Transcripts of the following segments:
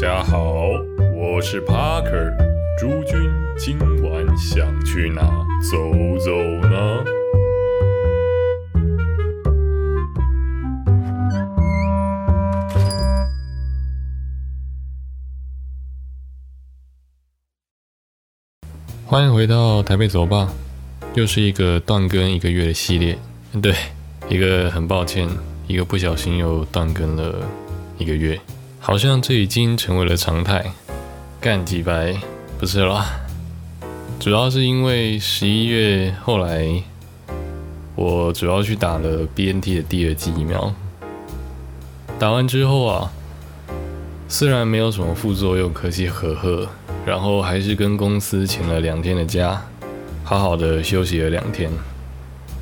大家好，我是 Parker。诸君今晚想去哪走走呢？欢迎回到台北走吧，又是一个断更一个月的系列。对，一个很抱歉，一个不小心又断更了一个月，好像这已经成为了常态。干几百不是啦，主要是因为十一月后来，我主要去打了 BNT 的第二剂疫苗，打完之后啊，虽然没有什么副作用，可喜可贺。然后还是跟公司请了两天的假，好好的休息了两天，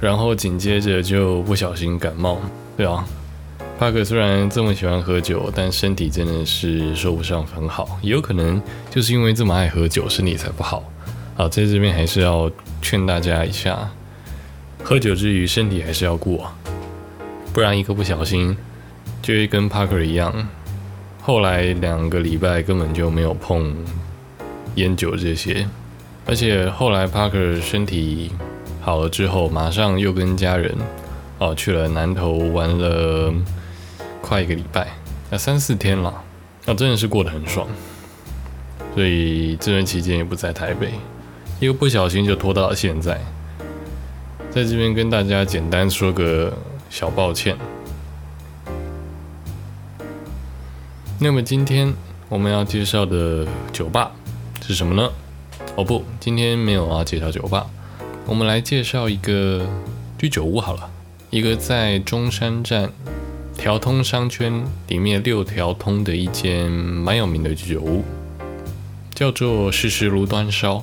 然后紧接着就不小心感冒。对啊，帕克虽然这么喜欢喝酒，但身体真的是说不上很好，也有可能就是因为这么爱喝酒，身体才不好。好，在这边还是要劝大家一下，喝酒之余身体还是要顾，不然一个不小心就会跟帕克一样，后来两个礼拜根本就没有碰。烟酒这些，而且后来 Parker 身体好了之后，马上又跟家人哦去了南投玩了快一个礼拜，那三四天了，那真的是过得很爽。所以这段期间也不在台北，一个不小心就拖到了现在，在这边跟大家简单说个小抱歉。那么今天我们要介绍的酒吧。是什么呢？哦不，今天没有要介绍酒吧，我们来介绍一个居酒屋好了。一个在中山站条通商圈里面六条通的一间蛮有名的居酒屋，叫做时时炉端烧。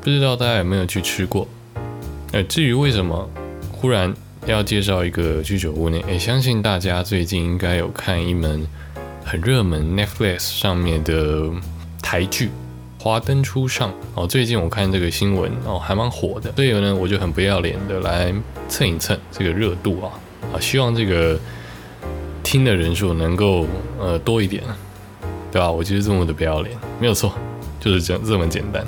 不知道大家有没有去吃过？呃，至于为什么忽然要介绍一个居酒屋呢？也相信大家最近应该有看一门很热门 Netflix 上面的台剧。华灯初上哦，最近我看这个新闻哦，还蛮火的，所以呢，我就很不要脸的来蹭一蹭这个热度啊啊，希望这个听的人数能够呃多一点，对吧？我就是这么的不要脸，没有错，就是这这么简单。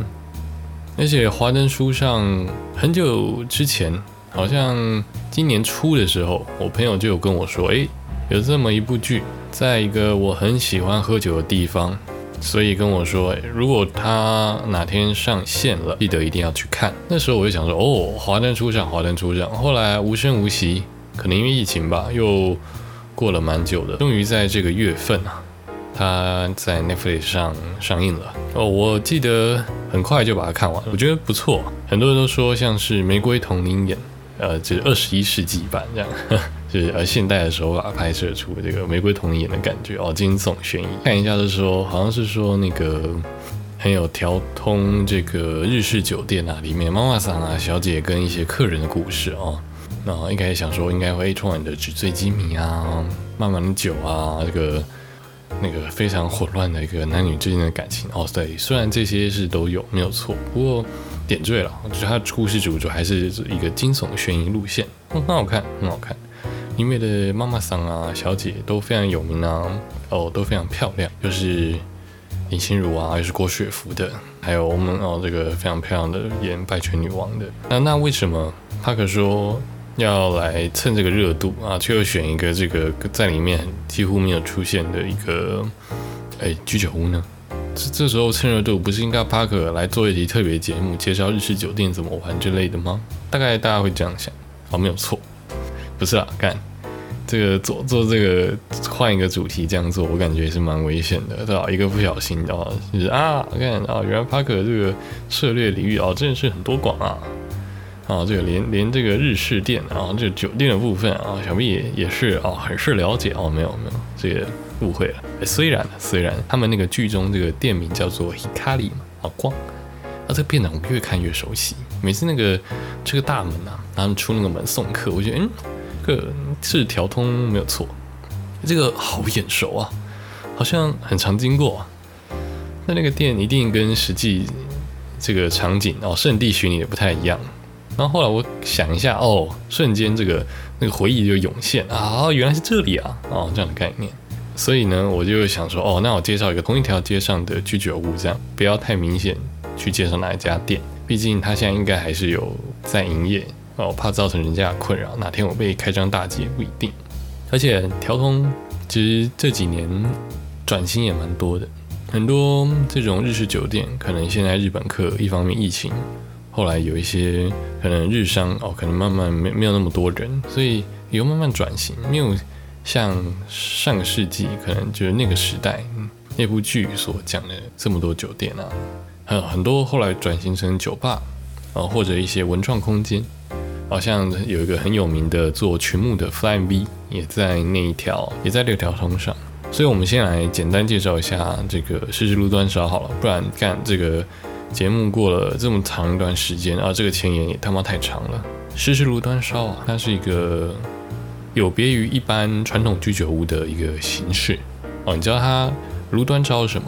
而且华灯初上很久之前，好像今年初的时候，我朋友就有跟我说，哎，有这么一部剧，在一个我很喜欢喝酒的地方。所以跟我说，如果他哪天上线了，记得一定要去看。那时候我就想说，哦，华灯初上，华灯初上。后来无声无息，可能因为疫情吧，又过了蛮久的，终于在这个月份啊，它在 Netflix 上上映了。哦，我记得很快就把它看完，我觉得不错。很多人都说像是玫瑰童林演，呃，就是二十一世纪版这样。就是呃现代的手法拍摄出这个玫瑰童颜的感觉哦，惊悚悬疑。看一下是说，好像是说那个很有调通这个日式酒店啊，里面妈妈桑啊小姐跟一些客人的故事哦。那一开始想说应该会充满的纸醉金迷啊，慢慢的酒啊，这个那个非常混乱的一个男女之间的感情哦。对，虽然这些是都有没有错，不过点缀了，就是它的故事主角还是一个惊悚悬疑路线，很好看，很好看。里面的妈妈桑啊，小姐都非常有名啊，哦，都非常漂亮，就是林心如啊，又是郭雪芙的，还有我们哦这个非常漂亮的演《拜权女王》的。那那为什么帕克说要来蹭这个热度啊，却又选一个这个在里面几乎没有出现的一个哎居酒屋呢？这这时候蹭热度不是应该帕克来做一集特别节目，介绍日式酒店怎么玩之类的吗？大概大家会这样想，哦，没有错。不是啊，看这个做做这个换一个主题这样做，我感觉也是蛮危险的，对吧？一个不小心啊，就是啊，看啊，原来帕克这个涉猎领域啊，真的是很多广啊，啊，这个连连这个日式店啊，这个酒店的部分啊，想必也也是啊，很是了解哦，没有没有，这个误会了。虽然虽然他们那个剧中这个店名叫做 Hikari 嘛，啊光，啊这个店长我越看越熟悉，每次那个这个大门啊，他们出那个门送客，我觉得嗯。这个是调通没有错，这个好眼熟啊，好像很常经过。啊那那个店一定跟实际这个场景哦，圣地巡礼也不太一样。然后后来我想一下，哦，瞬间这个那个回忆就涌现啊，原来是这里啊，哦，这样的概念。所以呢，我就想说，哦，那我介绍一个同一条街上的居酒屋，这样不要太明显去介绍哪一家店，毕竟他现在应该还是有在营业哦，怕造成人家的困扰。哪天我被开张大吉也不一定。而且调通其实这几年转型也蛮多的，很多这种日式酒店，可能现在日本客一方面疫情，后来有一些可能日商哦，可能慢慢没没有那么多人，所以有慢慢转型，没有。像上个世纪，可能就是那个时代那部剧所讲的这么多酒店啊，还有很多后来转型成酒吧啊，或者一些文创空间，好像有一个很有名的做群幕的 Fly V 也在那一条，也在六条通上。所以，我们先来简单介绍一下这个试试路端烧好了，不然干这个节目过了这么长一段时间啊，这个前言也他妈太长了。试试路端烧啊，它是一个。有别于一般传统居酒屋的一个形式哦，你知道它炉端烧是什么？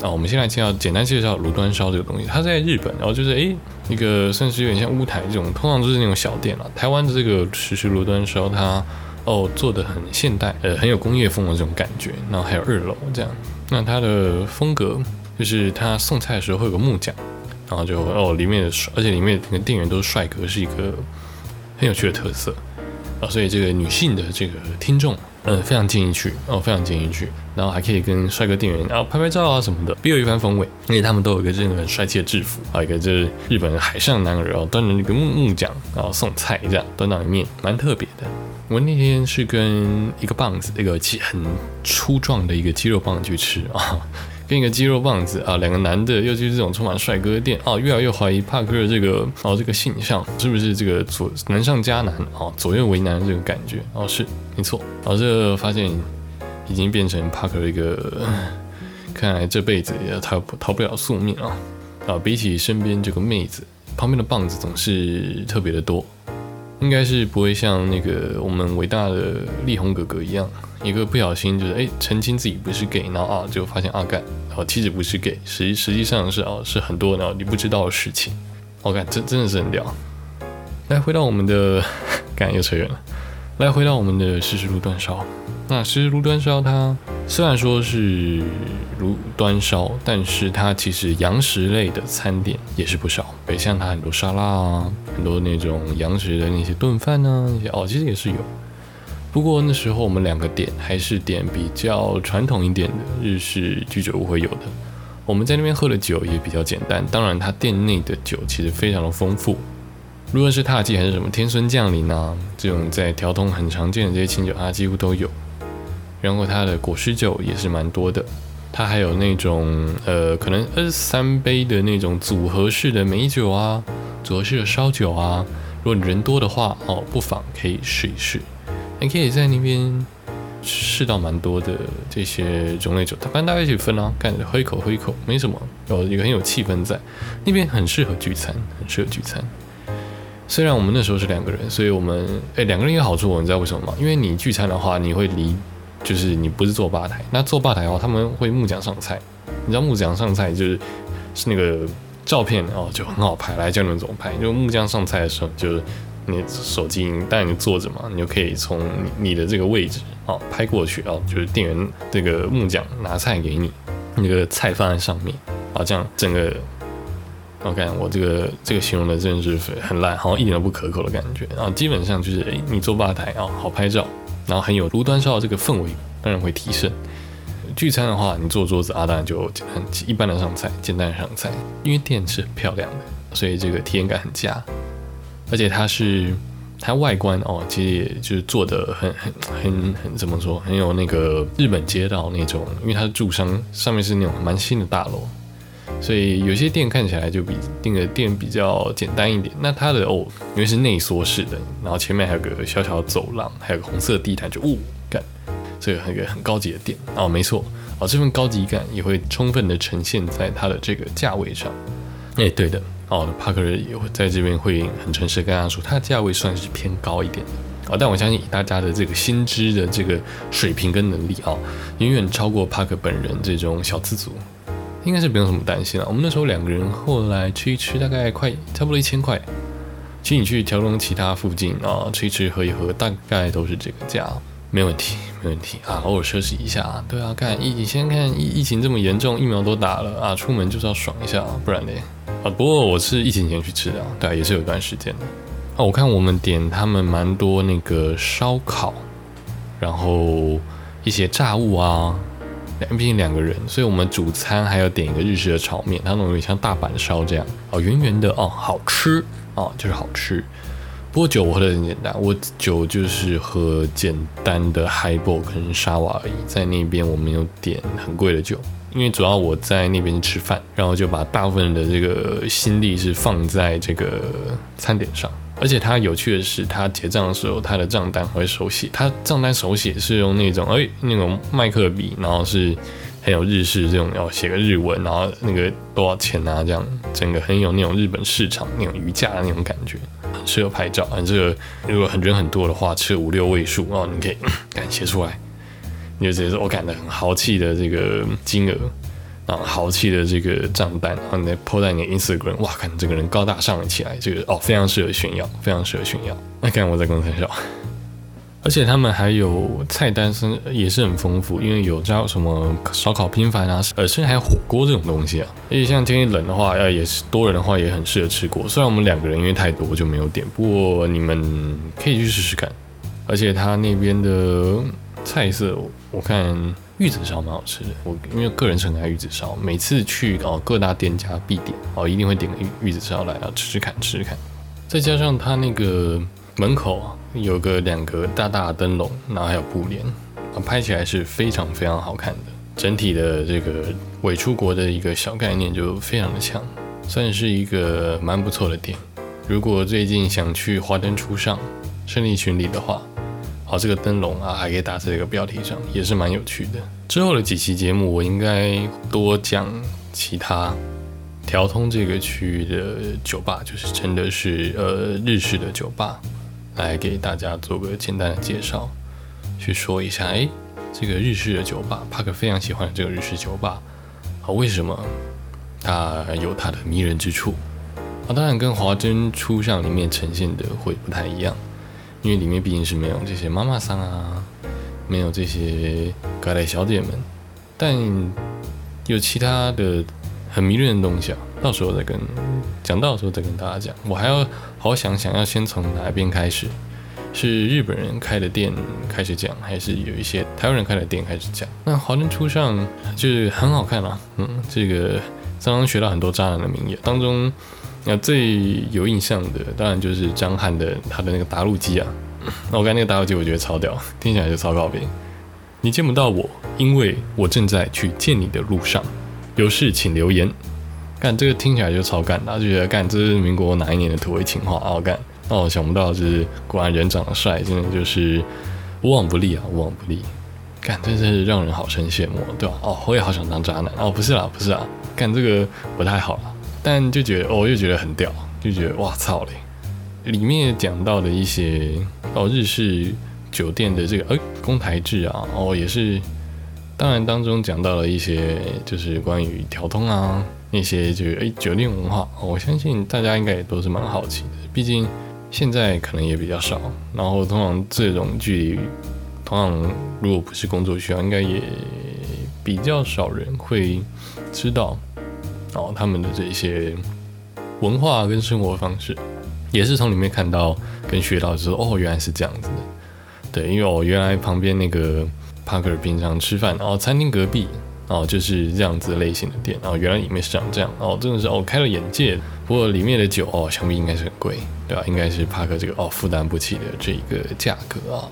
啊，我们先来介绍，简单介绍炉端烧这个东西。它在日本，然后就是诶，一个算是有点像屋台这种，通常都是那种小店了。台湾的这个实时炉端烧，它哦做的很现代，呃，很有工业风的这种感觉。然后还有二楼这样，那它的风格就是他送菜的时候会有个木匠，然后就哦里面的，而且里面那个店员都是帅哥，是一个很有趣的特色。啊，所以这个女性的这个听众，嗯，非常建议去哦，非常建议去，然后还可以跟帅哥店员啊拍拍照啊什么的，别有一番风味。因为他们都有一个这个很帅气的制服，啊，一个就是日本海上男儿哦，端着那个木木匠，然后送菜这样端到里面，蛮特别的。我那天是跟一个棒子，一个很粗壮的一个肌肉棒去吃啊。跟一个肌肉棒子啊，两个男的又去这种充满帅哥店啊，越来越怀疑帕克的这个哦这个形象是不是这个左难上加难啊，左右为难这个感觉哦是没错，然后这发现已经变成帕克的一个，看来这辈子也逃不逃不了宿命啊啊！比起身边这个妹子，旁边的棒子总是特别的多，应该是不会像那个我们伟大的力宏哥哥一样。一个不小心就是哎澄清自己不是 gay，然后啊就发现阿干，然后妻子不是 gay，实实际上是哦是很多然后你不知道的事情，我感真真的是很屌。来回到我们的，干又扯远了。来回到我们的湿湿炉端烧，那湿湿炉端烧它虽然说是炉端烧，但是它其实洋食类的餐点也是不少，北向它很多沙拉啊，很多那种洋食的那些炖饭呢，那些哦其实也是有。不过那时候我们两个点还是点比较传统一点的日式居酒屋会有的。我们在那边喝的酒也比较简单，当然它店内的酒其实非常的丰富，无论是踏迹还是什么天孙降临啊，这种在调通很常见的这些清酒，它几乎都有。然后它的果汁酒也是蛮多的，它还有那种呃可能二三杯的那种组合式的美酒啊，组合式的烧酒啊。如果你人多的话哦，不妨可以试一试。你可以在那边试到蛮多的这些种类酒，他反正大家一起分啊，干喝一口喝一口，没什么，有一个很有气氛在那边，很适合聚餐，很适合聚餐。虽然我们那时候是两个人，所以我们哎两个人有好处，你知道为什么吗？因为你聚餐的话，你会离，就是你不是坐吧台，那坐吧台的话，他们会木匠上菜，你知道木匠上菜就是是那个照片哦，就很好拍，来教你们怎么拍，就木匠上菜的时候就是。你手机带你坐着嘛，你就可以从你的这个位置哦拍过去哦，就是店员这个木匠拿菜给你，那个菜放在上面啊，这样整个，OK，我这个这个形容的真的是很烂，好像一点都不可口的感觉啊。基本上就是诶，你坐吧台啊，好拍照，然后很有炉端烧这个氛围，当然会提升。聚餐的话，你坐桌子啊，当然就很一般的上菜，简单的上菜，因为店是很漂亮的，所以这个体验感很佳。而且它是它外观哦，其实也就是做的很很很很怎么说，很有那个日本街道那种，因为它是住商，上面是那种蛮新的大楼，所以有些店看起来就比那个店比较简单一点。那它的哦，因为是内缩式的，然后前面还有个小小的走廊，还有个红色地毯，就哦，干，这个很个很高级的店哦，没错哦，这份高级感也会充分的呈现在它的这个价位上。哎，对的。哦，帕克也会在这边会很诚实跟大家说，它的价位算是偏高一点的啊，但我相信以大家的这个薪资的这个水平跟能力啊，远远超过帕克本人这种小资族，应该是不用什么担心了。我们那时候两个人后来吃一吃，大概快差不多一千块，其实你去条龙其他附近啊吃一吃喝一喝，大概都是这个价。没问题，没问题啊，偶尔休息一下啊。对啊，看疫，先看疫疫情这么严重，疫苗都打了啊，出门就是要爽一下，不然嘞啊。不过我是疫情前去吃的，对，也是有一段时间的。啊，我看我们点他们蛮多那个烧烤，然后一些炸物啊。两毕竟两个人，所以我们主餐还要点一个日式的炒面，它那种有点像大阪烧这样哦，圆圆的哦，好吃哦，就是好吃。不过酒我喝的很简单，我酒就是喝简单的 highball 跟沙瓦而已。在那边我没有点很贵的酒，因为主要我在那边吃饭，然后就把大部分的这个心力是放在这个餐点上。而且它有趣的是，它结账的时候，它的账单会手写。它账单手写是用那种哎那种麦克笔，然后是很有日式这种，要写个日文，然后那个多少钱啊？这样整个很有那种日本市场那种瑜伽的那种感觉，很适合拍照。这个如果很人很多的话，吃五六位数哦，你可以敢写出来，你就直接说我感的很豪气的这个金额。啊豪气的这个账单，然后你再抛在你的 Instagram，哇，看这个人高大上了起来，这个哦，非常适合炫耀，非常适合炫耀。那看我在公司笑，而且他们还有菜单是也是很丰富，因为有叫什么烧烤拼盘啊，呃，甚至还有火锅这种东西啊。而且像天气冷的话，要也是多人的话，也很适合吃锅。虽然我们两个人因为太多就没有点，不过你们可以去试试看。而且他那边的菜色，我看。玉子烧蛮好吃的，我因为个人是很爱玉子烧，每次去哦各大店家必点哦，一定会点个玉玉子烧来啊吃吃看吃吃看。再加上它那个门口啊有个两个大大的灯笼，然后还有布帘，啊拍起来是非常非常好看的。整体的这个伪出国的一个小概念就非常的强，算是一个蛮不错的店。如果最近想去华灯初上胜利群里的话。好，这个灯笼啊，还可以打在这个标题上，也是蛮有趣的。之后的几期节目，我应该多讲其他调通这个区域的酒吧，就是真的是呃日式的酒吧，来给大家做个简单的介绍，去说一下，哎，这个日式的酒吧，帕克非常喜欢这个日式酒吧，好，为什么它有它的迷人之处？啊，当然跟华珍初上里面呈现的会不太一样。因为里面毕竟是没有这些妈妈桑啊，没有这些高代小姐们，但有其他的很迷人的东西啊。到时候再跟讲到的时候再跟大家讲。我还要好好想想，要先从哪边开始？是日本人开的店开始讲，还是有一些台湾人开的店开始讲？那华灯初上就是很好看啊，嗯，这个刚刚学到很多渣男的名言当中。那最有印象的，当然就是张翰的他的那个打录机啊。那我刚那个打录机，我觉得超屌，听起来就超高频。你见不到我，因为我正在去见你的路上。有事请留言。干这个听起来就超干，他就觉得干这是民国哪一年的土味情话啊？干，那我想不到，就是果然人长得帅，真的就是无往不利啊，无往不利。干，真是让人好生羡慕，对吧？哦，我也好想当渣男哦，不是啦，不是啊，干这个不太好了。但就觉得，哦，又觉得很屌，就觉得哇操嘞！里面讲到的一些哦，日式酒店的这个呃公台制啊，哦也是，当然当中讲到了一些就是关于调通啊那些就是诶酒店文化，我相信大家应该也都是蛮好奇的，毕竟现在可能也比较少，然后通常这种距离，通常如果不是工作需要，应该也比较少人会知道。哦，他们的这些文化跟生活方式，也是从里面看到跟学到，就是哦，原来是这样子的。对，因为我原来旁边那个帕克平常吃饭，然后餐厅隔壁哦就是这样子类型的店，然后原来里面是长这样，哦，真的是哦开了眼界。不过里面的酒哦，想必应该是很贵，对吧？应该是帕克这个哦负担不起的这一个价格啊。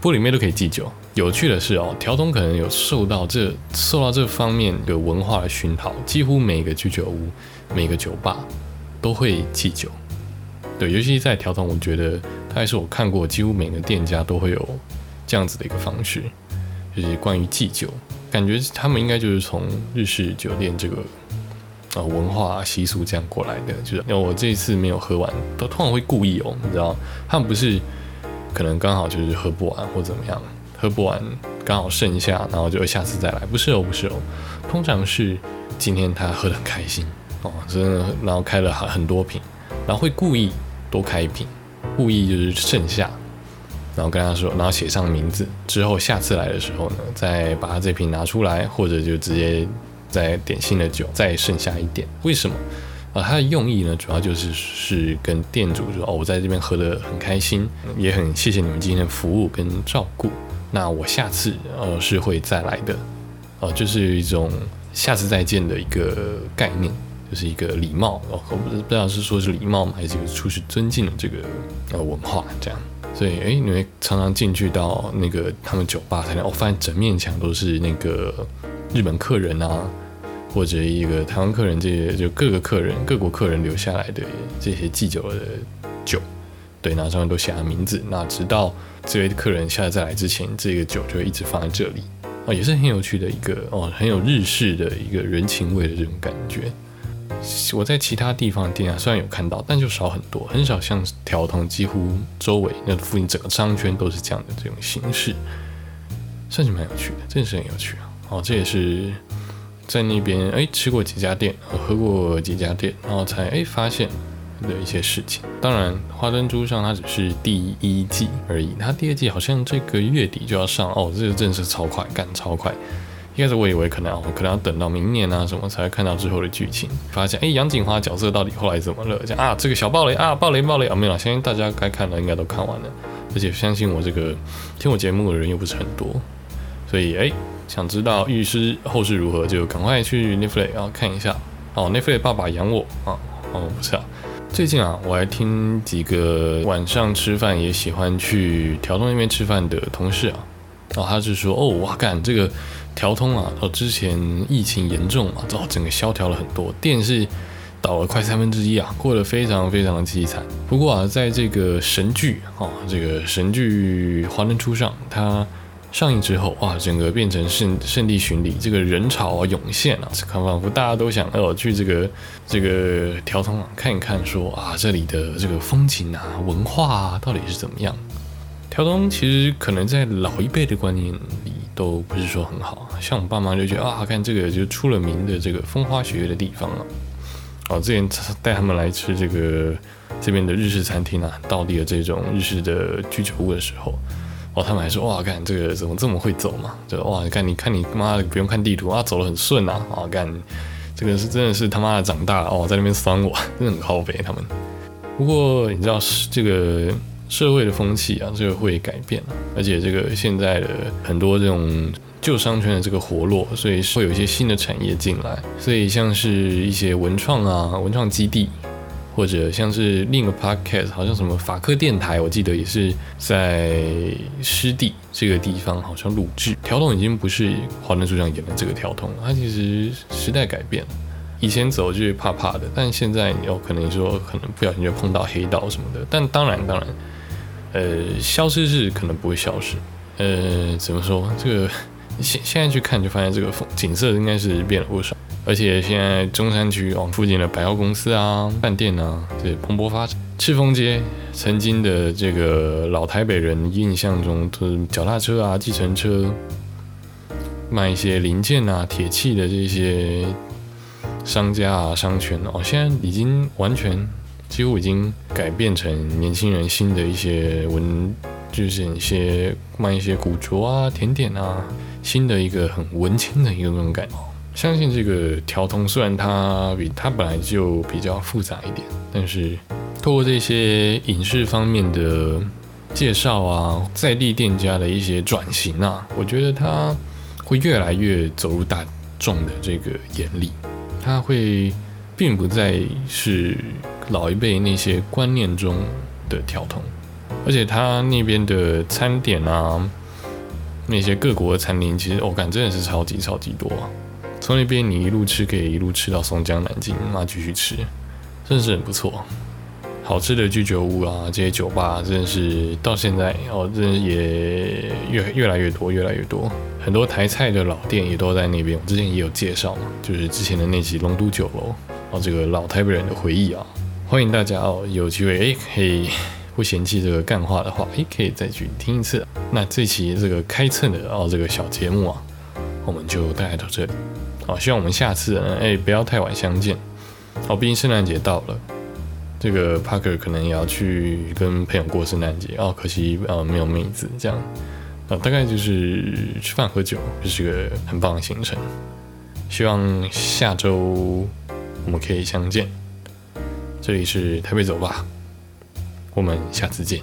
不过里面都可以寄酒。有趣的是哦，调通可能有受到这受到这方面的文化的熏陶，几乎每个居酒屋、每个酒吧都会寄酒。对，尤其在调通，我觉得它还是我看过几乎每个店家都会有这样子的一个方式，就是关于寄酒，感觉他们应该就是从日式酒店这个呃文化习俗这样过来的。就是因为我这一次没有喝完，都通常会故意哦，你知道，他们不是。可能刚好就是喝不完或怎么样，喝不完刚好剩下，然后就下次再来。不是哦，不是哦，通常是今天他喝得很开心哦，真的，然后开了很很多瓶，然后会故意多开一瓶，故意就是剩下，然后跟他说，然后写上名字，之后下次来的时候呢，再把他这瓶拿出来，或者就直接再点新的酒，再剩下一点。为什么？啊，它的用意呢，主要就是是跟店主说，哦，我在这边喝得很开心，也很谢谢你们今天的服务跟照顾。那我下次呃是会再来的，哦，就是一种下次再见的一个概念，就是一个礼貌哦，我不知道是说是礼貌吗，还是就是出示尊敬的这个呃文化这样。所以哎，你会常常进去到那个他们酒吧，才能哦，发现整面墙都是那个日本客人啊，或者一个台湾客人，这些就各个客人、各国客人留下来的这些祭酒的酒，对，那上面都写了名字。那直到这位客人下次再来之前，这个酒就会一直放在这里啊，也是很有趣的一个哦，很有日式的一个人情味的这种感觉。我在其他地方的店啊，虽然有看到，但就少很多，很少像条通，几乎周围那附近整个商圈都是这样的这种形式，算是蛮有趣的，真的是很有趣啊！哦，这也是在那边哎吃过几家店，喝过几家店，然后才哎发现的一些事情。当然，花灯珠上它只是第一季而已，它第二季好像这个月底就要上哦，这个真的是超快，赶超快。一开始我以为可能可能要等到明年啊什么才会看到之后的剧情，发现哎杨锦华角色到底后来怎么了？讲啊这个小暴雷啊暴雷暴雷啊没有了，相信大家该看的应该都看完了，而且相信我这个听我节目的人又不是很多，所以哎想知道律师后事如何就赶快去 Netflix 啊看一下哦 Netflix 爸爸养我啊哦不是啊最近啊我还听几个晚上吃饭也喜欢去条通那边吃饭的同事啊，然后他就说哦哇干这个。调通啊，哦，之前疫情严重嘛，哦，整个萧条了很多，店是倒了快三分之一啊，过得非常非常的凄惨。不过啊，在这个神剧啊，这个神剧《华灯初上》它上映之后，哇，整个变成圣圣地巡礼，这个人潮啊涌现啊，看仿佛大家都想哦去这个这个调通啊看一看，说啊这里的这个风景啊、文化啊到底是怎么样。调通其实可能在老一辈的观念里。都不是说很好，像我爸妈就觉得啊，看这个就出了名的这个风花雪月的地方啊。哦，之前带他们来吃这个这边的日式餐厅啊，到地的这种日式的居酒屋的时候，哦，他们还说哇，看这个怎么这么会走嘛？就哇，你看你看你妈的不用看地图啊，走得很顺啊，啊，干这个是真的是他妈的长大哦，在那边酸我，真的很好肥他们。不过你知道这个。社会的风气啊，这个会改变而且这个现在的很多这种旧商圈的这个活络，所以会有一些新的产业进来，所以像是一些文创啊、文创基地，或者像是另一个 podcast，好像什么法科电台，我记得也是在湿地这个地方好像录制。条通已经不是华灯初上演的这个条通，它其实时代改变了，以前走就是怕怕的，但现在你有可能说可能不小心就碰到黑道什么的，但当然当然。呃，消失是可能不会消失。呃，怎么说？这个现现在去看就发现，这个景色应该是变了不少。而且现在中山区往附近的百货公司啊、饭店啊，这蓬勃发展。赤峰街曾经的这个老台北人印象中，都是脚踏车啊、计程车，卖一些零件啊、铁器的这些商家啊、商圈哦，现在已经完全。几乎已经改变成年轻人新的一些文，就是一些卖一些古着啊、甜点啊，新的一个很文青的一个那种感觉。相信这个调通虽然它比它本来就比较复杂一点，但是透过这些影视方面的介绍啊，在地店家的一些转型啊，我觉得它会越来越走入大众的这个眼里，它会并不再是。老一辈那些观念中的调通，而且他那边的餐点啊，那些各国的餐厅，其实我感真的是超级超级多。从那边你一路吃可以一路吃到松江南京，那继续吃，真的是很不错。好吃的居酒屋啊，这些酒吧真的是到现在哦，真的也越越来越多，越来越多。很多台菜的老店也都在那边，我之前也有介绍嘛，就是之前的那集龙都酒楼哦，这个老台北人的回忆啊。欢迎大家哦，有机会诶，可以不嫌弃这个干话的话，诶，可以再去听一次。那这期这个开测的哦，这个小节目啊，我们就带来到这里。好，希望我们下次诶不要太晚相见。哦，毕竟圣诞节到了，这个 Parker 可能也要去跟朋友过圣诞节哦，可惜呃没有妹子这样，呃大概就是吃饭喝酒，就是个很棒的行程。希望下周我们可以相见。这里是台北走吧，我们下次见。